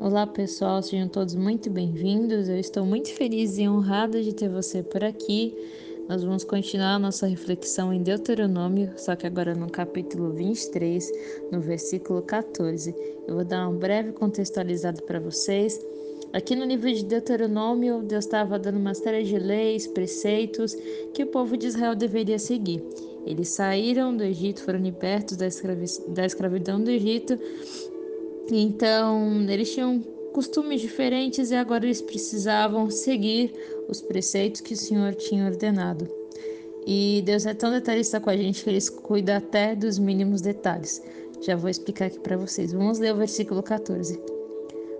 Olá pessoal, sejam todos muito bem-vindos. Eu estou muito feliz e honrada de ter você por aqui. Nós vamos continuar nossa reflexão em Deuteronômio, só que agora no capítulo 23, no versículo 14. Eu vou dar um breve contextualizado para vocês. Aqui no livro de Deuteronômio, Deus estava dando uma série de leis, preceitos que o povo de Israel deveria seguir. Eles saíram do Egito, foram libertos da, da escravidão do Egito então, eles tinham costumes diferentes e agora eles precisavam seguir os preceitos que o Senhor tinha ordenado. E Deus é tão detalhista com a gente que ele cuida até dos mínimos detalhes. Já vou explicar aqui para vocês. Vamos ler o versículo 14.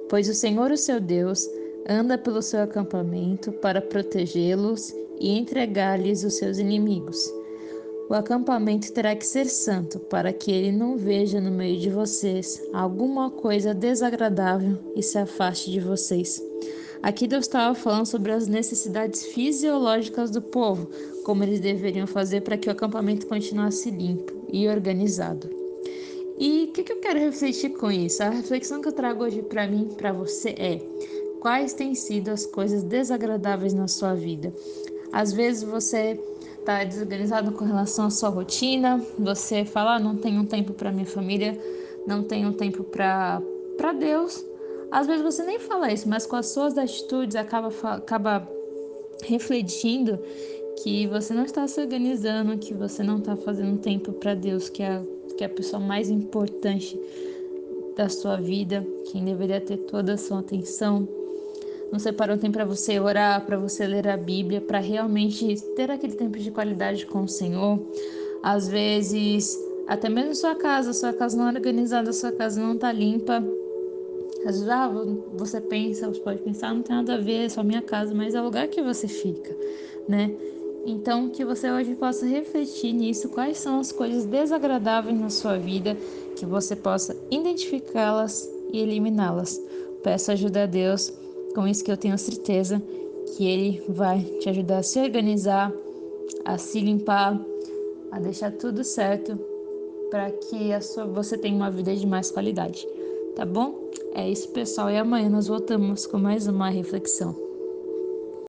Pois o Senhor, o seu Deus, anda pelo seu acampamento para protegê-los e entregar-lhes os seus inimigos. O acampamento terá que ser santo, para que ele não veja no meio de vocês alguma coisa desagradável e se afaste de vocês. Aqui Deus estava falando sobre as necessidades fisiológicas do povo, como eles deveriam fazer para que o acampamento continuasse limpo e organizado. E o que, que eu quero refletir com isso? A reflexão que eu trago hoje para mim, para você é: quais têm sido as coisas desagradáveis na sua vida? Às vezes você está desorganizado com relação à sua rotina, você fala, ah, não tenho tempo para minha família, não tenho tempo para Deus. Às vezes você nem fala isso, mas com as suas atitudes acaba, acaba refletindo que você não está se organizando, que você não está fazendo tempo para Deus, que é, que é a pessoa mais importante da sua vida, quem deveria ter toda a sua atenção, não separou tempo para você orar, para você ler a Bíblia, para realmente ter aquele tempo de qualidade com o Senhor. Às vezes, até mesmo sua casa, sua casa não é organizada, sua casa não está limpa. Às vezes, ah, você pensa, você pode pensar, não tem nada a ver, é só minha casa, mas é o lugar que você fica, né? Então, que você hoje possa refletir nisso, quais são as coisas desagradáveis na sua vida, que você possa identificá-las e eliminá-las. Peço ajuda a Deus com isso que eu tenho certeza que ele vai te ajudar a se organizar, a se limpar, a deixar tudo certo para que a sua, você tenha uma vida de mais qualidade. Tá bom? É isso, pessoal. E amanhã nós voltamos com mais uma reflexão.